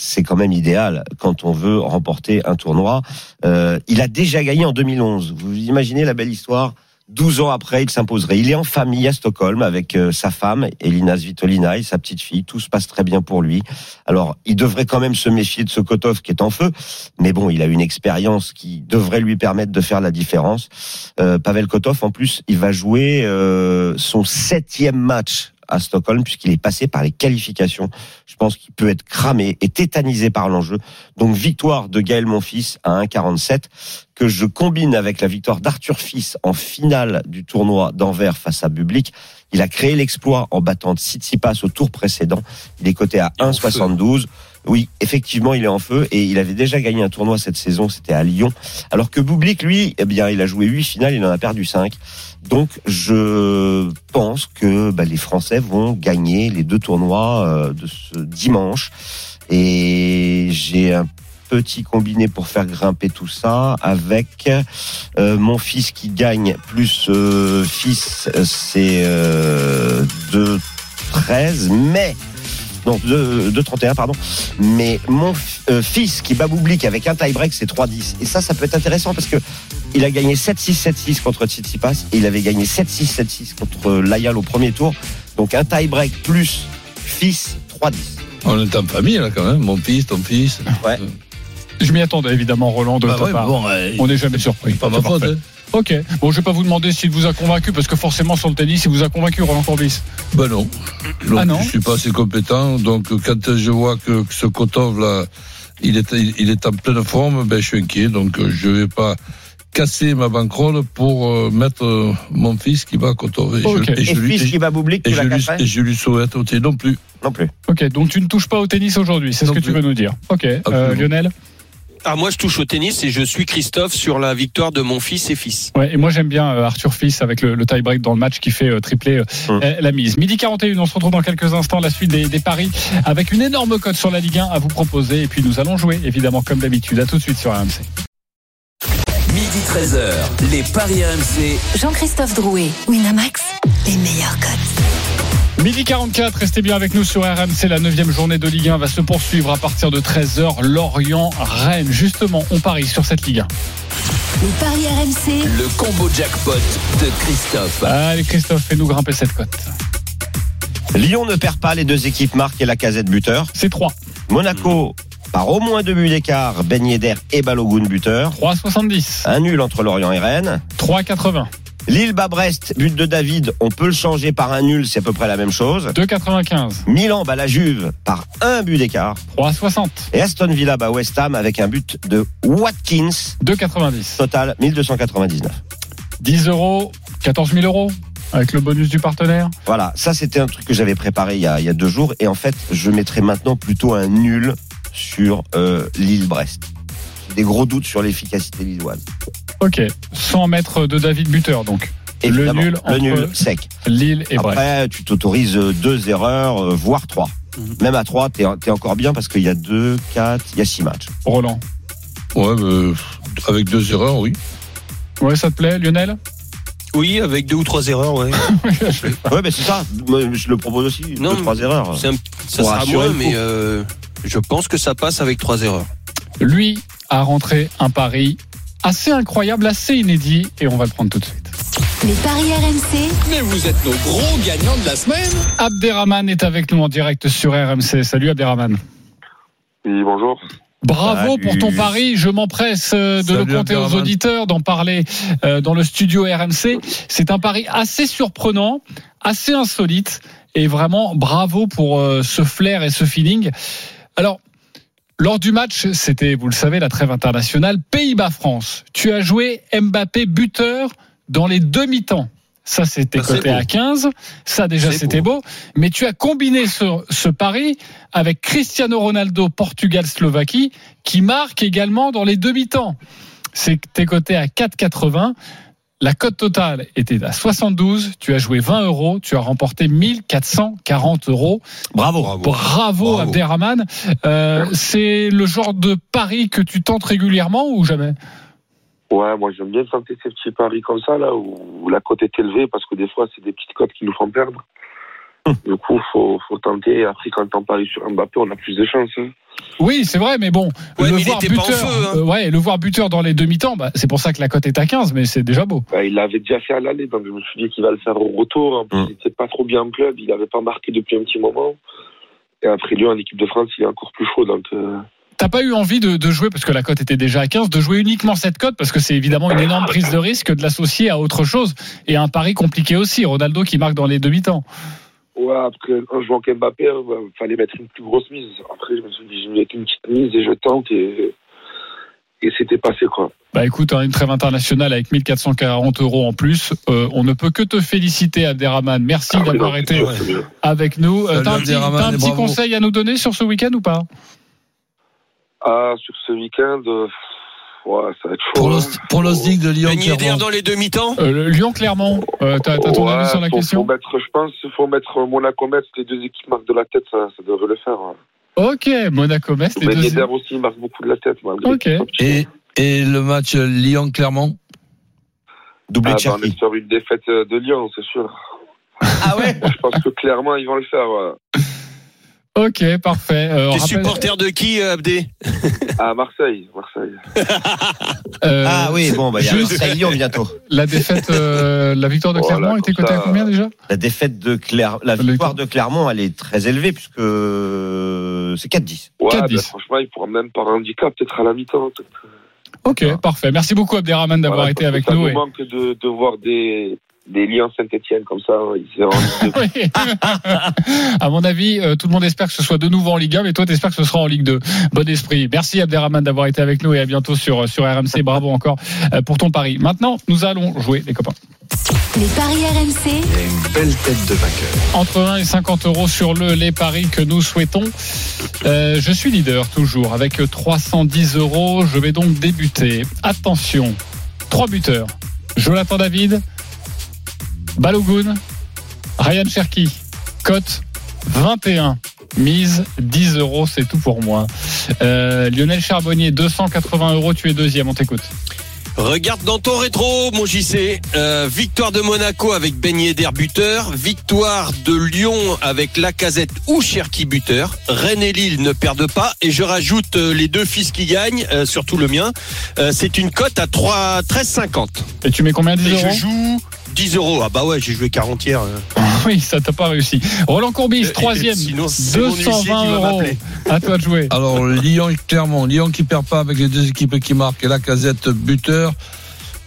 [SPEAKER 3] C'est quand même idéal quand on veut remporter un tournoi. Euh, il a déjà gagné en 2011. Vous imaginez la belle histoire 12 ans après, il s'imposerait. Il est en famille à Stockholm avec euh, sa femme, Elina Svitolina, et sa petite fille. Tout se passe très bien pour lui. Alors, il devrait quand même se méfier de ce Kotov qui est en feu. Mais bon, il a une expérience qui devrait lui permettre de faire la différence. Euh, Pavel Kotov, en plus, il va jouer euh, son septième match à Stockholm puisqu'il est passé par les qualifications. Je pense qu'il peut être cramé et tétanisé par l'enjeu. Donc victoire de Gaël Monfils à 1,47 que je combine avec la victoire d'Arthur Fils en finale du tournoi d'Anvers face à Bublik. Il a créé l'exploit en battant Tsitsipas au tour précédent. Il est coté à 1,72. Oui, effectivement, il est en feu et il avait déjà gagné un tournoi cette saison, c'était à Lyon. Alors que Bublik, lui, eh bien, il a joué huit finales, il en a perdu cinq. Donc, je pense que bah, les Français vont gagner les deux tournois euh, de ce dimanche. Et j'ai un petit combiné pour faire grimper tout ça avec euh, mon fils qui gagne plus euh, fils, c'est de 13, mais non, de, de 31, pardon. Mais mon euh, fils qui bat Bublik avec un tie-break, c'est 3-10. Et ça, ça peut être intéressant parce que il a gagné 7-6, 7-6 contre Tsitsipas et il avait gagné 7-6, 7-6 contre Layal au premier tour. Donc un tie-break plus fils, 3-10.
[SPEAKER 5] On est en famille là quand même, mon fils, ton fils.
[SPEAKER 3] Ouais.
[SPEAKER 1] Je m'y attendais évidemment, Roland, de
[SPEAKER 5] Bah
[SPEAKER 1] ta
[SPEAKER 5] ouais,
[SPEAKER 1] part.
[SPEAKER 5] bon, euh,
[SPEAKER 1] On n'est jamais surpris.
[SPEAKER 5] pas ma
[SPEAKER 1] C'est
[SPEAKER 5] faute.
[SPEAKER 1] Ok. Bon, je vais pas vous demander s'il vous a convaincu, parce que forcément sur le tennis, il vous a convaincu, Roland Courbis.
[SPEAKER 5] Ben non. Donc,
[SPEAKER 1] Ah non
[SPEAKER 5] Je suis pas assez compétent. Donc quand je vois que, que ce Kotov là, il est, il, il est en pleine forme, ben je suis inquiet. Donc euh, je vais pas casser ma bankroll pour euh, mettre euh, mon fils qui va à Kotov. Et, je, et,
[SPEAKER 3] Et
[SPEAKER 5] je lui,
[SPEAKER 3] fils qui va Boublik,
[SPEAKER 5] et
[SPEAKER 3] tu
[SPEAKER 5] je lui,
[SPEAKER 3] casserais
[SPEAKER 5] et je lui souhaite non plus.
[SPEAKER 3] Non plus.
[SPEAKER 1] Ok, donc tu ne touches pas au tennis aujourd'hui, c'est ce que tu veux nous dire. Ok, euh. Lionel
[SPEAKER 4] Ah, moi, je touche au tennis et je suis Christophe sur la victoire de mon fils et fils.
[SPEAKER 1] Ouais, et moi j'aime bien euh, Arthur Fils avec le, le tie-break dans le match qui fait euh, tripler euh,
[SPEAKER 3] Hum.
[SPEAKER 1] la mise. Midi 41, on se retrouve dans quelques instants, la suite des, des paris avec une énorme cote sur la Ligue 1 à vous proposer. Et puis nous allons jouer, évidemment, comme d'habitude. À tout de suite sur RMC.
[SPEAKER 6] Midi 13h, les Paris RMC.
[SPEAKER 2] Jean-Christophe Drouet, Winamax, les meilleurs cotes.
[SPEAKER 1] Midi 44, restez bien avec nous sur RMC. La neuvième journée de Ligue 1 va se poursuivre à partir de 13h. Lorient-Rennes. Justement, on parie sur cette Ligue 1.
[SPEAKER 2] Les paris RMC,
[SPEAKER 6] Le combo jackpot de Christophe.
[SPEAKER 1] Allez Christophe, fais-nous grimper cette cote.
[SPEAKER 3] Lyon ne perd pas, les deux équipes marquent et la casette buteur.
[SPEAKER 1] C'est 3.
[SPEAKER 3] Monaco par au moins deux buts d'écart, Ben Yedder et Balogun buteur.
[SPEAKER 1] 3,70.
[SPEAKER 3] Un nul entre Lorient et Rennes.
[SPEAKER 1] 3,80.
[SPEAKER 3] Lille bat Brest, but de David, on peut le changer par un nul, c'est à peu près la même chose.
[SPEAKER 1] 2,95.
[SPEAKER 3] Milan bat la Juve par un but d'écart.
[SPEAKER 1] 3,60.
[SPEAKER 3] Et Aston Villa bat West Ham avec un but de Watkins.
[SPEAKER 1] 2,90.
[SPEAKER 3] Total 1299.
[SPEAKER 1] 10 euros, 14 000 euros avec le bonus du partenaire.
[SPEAKER 3] Voilà, ça c'était un truc que j'avais préparé il y, a, il y a deux jours. Et en fait, je mettrai maintenant plutôt un nul sur euh, Lille-Brest. J'ai des gros doutes sur l'efficacité lilloise.
[SPEAKER 1] Ok, 100 mètres de David Buteur donc.
[SPEAKER 3] Évidemment,
[SPEAKER 1] le nul
[SPEAKER 3] le
[SPEAKER 1] entre
[SPEAKER 3] nul sec.
[SPEAKER 1] Lille et Brest.
[SPEAKER 3] Après, tu t'autorises deux erreurs, euh, voire trois. Même à trois, t'es es encore bien parce qu'il y a deux, quatre, il y a six matchs.
[SPEAKER 1] Roland.
[SPEAKER 5] Ouais, ben, avec deux erreurs, oui.
[SPEAKER 1] Ouais, ça te plaît, Lionel?
[SPEAKER 4] Oui, avec deux ou trois erreurs, ouais.
[SPEAKER 3] Ouais, mais c'est ça. Je le propose aussi.
[SPEAKER 4] Non,
[SPEAKER 3] deux, trois erreurs.
[SPEAKER 4] C'est un- ça sera moins, mais euh, je pense que ça passe avec trois erreurs.
[SPEAKER 1] Lui a rentré un pari assez incroyable, assez inédit, et on va le prendre tout de suite.
[SPEAKER 2] les paris RMC,
[SPEAKER 6] Mais vous êtes nos gros gagnants de la semaine.
[SPEAKER 1] Abderrahman est avec nous en direct sur RMC. Salut Abderrahman.
[SPEAKER 8] Oui, bonjour.
[SPEAKER 1] Bravo
[SPEAKER 3] Salut.
[SPEAKER 1] pour ton pari. Je m'empresse euh, de
[SPEAKER 5] Salut,
[SPEAKER 1] le compter aux auditeurs, d'en parler euh, dans le studio RMC. C'est un pari assez surprenant, assez insolite, et vraiment bravo pour euh, ce flair et ce feeling. Alors, lors du match, c'était, vous le savez, la trêve internationale, Pays-Bas-France. Tu as joué Mbappé buteur dans les demi-temps. Ça, c'était
[SPEAKER 4] c'est
[SPEAKER 1] coté à 15. Ça, déjà,
[SPEAKER 4] C'est
[SPEAKER 1] c'était beau. Mais tu as combiné ce, ce pari avec Cristiano Ronaldo, Portugal-Slovaquie, qui marque également dans les demi-temps. C'était coté à 4,80. La cote totale était à 72. Tu as joué 20 euros. Tu as remporté 1440 euros.
[SPEAKER 3] Bravo.
[SPEAKER 1] Bravo,
[SPEAKER 4] Bravo.
[SPEAKER 1] Abderrahman. Euh, c'est le genre de pari que tu tentes régulièrement ou jamais?
[SPEAKER 8] Ouais, moi j'aime bien tenter ces petits paris comme ça, là, où la cote est élevée, parce que des fois, c'est des petites cotes qui nous font perdre. Du coup, faut, faut tenter. Après, quand on parie sur Mbappé, on a plus de chances. hein.
[SPEAKER 1] Oui, c'est vrai, mais bon,
[SPEAKER 4] Ouais,
[SPEAKER 1] le
[SPEAKER 4] mais
[SPEAKER 1] voir buteur,
[SPEAKER 4] feu, hein.
[SPEAKER 1] euh, ouais, le voir buteur dans les demi-temps, bah, c'est pour ça que la cote est à 15, mais c'est déjà beau.
[SPEAKER 8] Bah, il l'avait déjà fait à l'aller, donc je me suis dit qu'il va le faire au retour. En plus,
[SPEAKER 3] Mm.
[SPEAKER 8] il n'était pas trop bien en club, il n'avait pas marqué depuis un petit moment. Et après lui, en équipe de France, il est encore plus chaud. Donc, euh,
[SPEAKER 1] T'as pas eu envie de, de jouer, parce que la cote était déjà à 15, de jouer uniquement cette cote, parce que c'est évidemment une énorme prise de risque de l'associer à autre chose, et un pari compliqué aussi, Ronaldo qui marque dans les demi-temps.
[SPEAKER 8] Ouais, après, en jouant qu'Mbappé, il fallait mettre une plus grosse mise. Après, je me suis dit, je mets une petite mise et je tente. Et, et c'était passé, quoi.
[SPEAKER 1] Bah écoute, hein, une trêve internationale avec 1440 euros en plus, euh, on ne peut que te féliciter Abderrahman. Merci
[SPEAKER 8] Après,
[SPEAKER 1] d'avoir
[SPEAKER 8] non,
[SPEAKER 1] été
[SPEAKER 8] bien.
[SPEAKER 1] avec nous. Euh,
[SPEAKER 5] Salut,
[SPEAKER 1] T'as un petit, t'as un
[SPEAKER 5] et
[SPEAKER 1] petit conseil à nous donner sur ce week-end ou pas?
[SPEAKER 8] Ah, sur ce week-end, euh, ouais, ça va être chaud.
[SPEAKER 5] Pronos-
[SPEAKER 8] hein.
[SPEAKER 5] De Lyon. Clermont.
[SPEAKER 4] dans les demi-temps
[SPEAKER 1] euh, le Lyon-Clermont, euh, t'as ton
[SPEAKER 8] Ouais,
[SPEAKER 1] avis sur la
[SPEAKER 8] faut-
[SPEAKER 1] question
[SPEAKER 8] faut mettre, Je pense qu'il faut mettre Monaco-Metz, les deux équipes marquent de la tête, ça, ça devrait le faire. hein.
[SPEAKER 1] Ok, Monaco-Metz, les
[SPEAKER 8] Mais
[SPEAKER 1] deux.
[SPEAKER 8] Yedder aussi il marque beaucoup de la tête, malgré
[SPEAKER 1] Ok.
[SPEAKER 5] Et, et le match Lyon-Clermont?
[SPEAKER 3] Doublé
[SPEAKER 8] Ah,
[SPEAKER 3] de
[SPEAKER 8] bah, on est sur une défaite euh, de Lyon, c'est sûr.
[SPEAKER 3] Ah ouais?
[SPEAKER 8] Je pense que clairement, ils vont le faire.
[SPEAKER 1] Ok, parfait. Euh,
[SPEAKER 4] T'es
[SPEAKER 1] rappelle-
[SPEAKER 4] supporter de qui, euh, Abdé
[SPEAKER 8] À Marseille, Marseille.
[SPEAKER 1] euh,
[SPEAKER 3] Ah oui, bon, bah, il y a
[SPEAKER 1] juste-
[SPEAKER 3] Marseille Lyon bientôt.
[SPEAKER 1] La défaite, euh, la victoire de
[SPEAKER 8] Voilà,
[SPEAKER 1] Clermont était cotée à
[SPEAKER 8] ça.
[SPEAKER 1] combien déjà
[SPEAKER 3] La défaite de Claire, la victoire de Clermont, elle est très élevée puisque c'est 4-10.
[SPEAKER 8] Ouais,
[SPEAKER 1] 4-10.
[SPEAKER 8] bah, franchement, il pourra même par handicap, peut-être à la mi-temps. peut-être.
[SPEAKER 1] Ok, parfait. Merci beaucoup Abderrahman d'avoir
[SPEAKER 8] Voilà,
[SPEAKER 1] été avec
[SPEAKER 8] ça
[SPEAKER 1] nous.
[SPEAKER 8] nous
[SPEAKER 1] et-
[SPEAKER 8] manque de, de voir des, des liens Saint-Etienne comme ça. Ils seront en Ligue deux.
[SPEAKER 1] Oui. à mon avis, euh, tout le monde espère que ce soit de nouveau en Ligue 1, mais toi, tu espères que ce sera en Ligue 2. Bon esprit. Merci Abderrahman d'avoir été avec nous et à bientôt sur, sur RMC. Bravo encore euh, pour ton pari. Maintenant, nous allons jouer, les copains.
[SPEAKER 2] Les paris RMC,
[SPEAKER 10] Il y a une belle tête de vainqueur.
[SPEAKER 1] Entre 1 et 50 euros sur le les paris que nous souhaitons. Euh, je suis leader toujours avec 310 euros. Je vais donc débuter. Attention, trois buteurs. Jonathan David, Balogun, Ryan Cherky. Cote 21. Mise 10 euros, c'est tout pour moi. Euh, Lionel Charbonnier, 280 euros, tu es deuxième, on t'écoute.
[SPEAKER 4] Regarde dans ton rétro, mon JC. Euh, victoire de Monaco avec Ben Yedder buteur. Victoire de Lyon avec Lacazette ou Cherki buteur. Rennes et Lille ne perdent pas. Et je rajoute euh, les deux fils qui gagnent, euh, surtout le mien. C'est une cote à 3, 13,50.
[SPEAKER 1] Et tu mets combien 10
[SPEAKER 4] Et
[SPEAKER 1] euros?
[SPEAKER 4] je joue 10 euros. Ah bah ouais, j'ai joué 40 hier. euh.
[SPEAKER 1] Oui, ça t'a pas réussi. Roland Courbis, troisième,
[SPEAKER 4] sinon, c'est mon huissier qui
[SPEAKER 1] 220
[SPEAKER 4] va
[SPEAKER 1] euros.
[SPEAKER 4] m'appeler.
[SPEAKER 1] À toi de jouer.
[SPEAKER 5] Alors Lyon et Clermont, Lyon qui perd pas avec les deux équipes qui marquent et la casette buteur.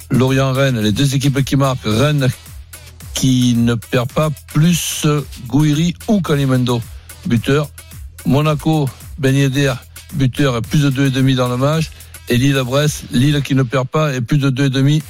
[SPEAKER 5] Lorient-Rennes, les deux équipes qui marquent. Rennes qui ne perd pas, plus Gouiri ou Calimendo, buteur. Monaco, Ben Yedder, buteur et plus de 2,5 dans le match. Et Lille-Brest, Lille qui ne perd pas et plus de 2,5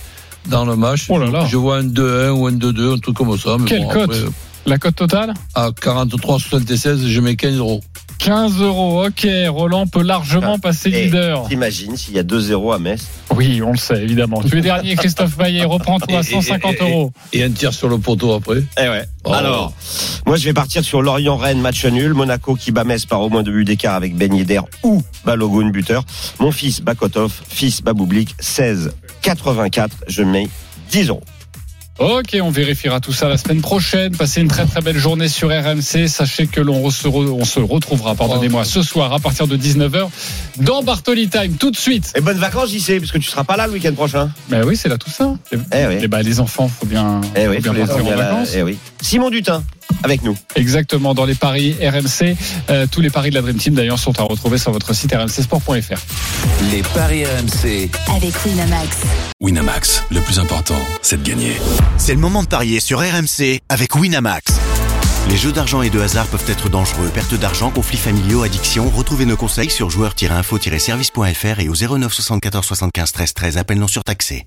[SPEAKER 5] dans le match.
[SPEAKER 1] Oh là là.
[SPEAKER 5] Je vois un 2-1 ou un 2-2, un truc comme ça. Mais
[SPEAKER 1] Quelle
[SPEAKER 5] bon,
[SPEAKER 1] cote
[SPEAKER 5] après,
[SPEAKER 1] La cote totale
[SPEAKER 5] À 43,76, je mets 15 euros.
[SPEAKER 1] 15 euros. Ok, Roland peut largement passer
[SPEAKER 3] Et
[SPEAKER 1] leader.
[SPEAKER 3] T'imagines s'il y a 2-0 à Metz
[SPEAKER 1] Oui, on le sait, évidemment. Tu es dernier, Christophe Maillet. Reprends-toi à
[SPEAKER 5] Et- et-
[SPEAKER 1] 150
[SPEAKER 5] et- et-
[SPEAKER 1] euros.
[SPEAKER 5] Et un tir sur le poteau après.
[SPEAKER 3] Eh ouais.
[SPEAKER 5] Oh.
[SPEAKER 3] Alors, moi je vais partir sur Lorient-Rennes, match nul. Monaco qui bat Metz par au moins deux buts d'écart avec Ben Yedder ou Balogun buteur. Mon fils Bakotov, fils Baboublik, 16, 84. Je mets 10 euros.
[SPEAKER 1] Ok, on vérifiera tout ça la semaine prochaine. Passez une très très belle journée sur RMC. Sachez que l'on se, re- on se retrouvera, pardonnez-moi, ce soir à partir de 19h dans Bartoli Time. Tout de suite.
[SPEAKER 3] Et bonnes vacances, sais, parce que tu seras pas là le week-end prochain.
[SPEAKER 1] Ben oui, c'est là tout ça. Et,
[SPEAKER 3] Eh oui.
[SPEAKER 1] et ben, les enfants, faut bien,
[SPEAKER 3] Eh oui,
[SPEAKER 1] faut bien partir en
[SPEAKER 3] la-
[SPEAKER 1] vacances.
[SPEAKER 3] eh oui. Simon Dutin, avec nous.
[SPEAKER 1] Exactement, dans les paris RMC. Euh, tous les paris de la Dream Team d'ailleurs sont à retrouver sur votre site rmcsport.fr.
[SPEAKER 6] Les paris RMC.
[SPEAKER 2] avec Winamax.
[SPEAKER 10] Winamax, le plus important, c'est de gagner.
[SPEAKER 11] C'est le moment de parier sur RMC avec Winamax. Les jeux d'argent et de hasard peuvent être dangereux. Perte d'argent, conflits familiaux, addiction. Retrouvez nos conseils sur joueurs-info-service.fr et au 09 74 75 13 13. Appel non surtaxé.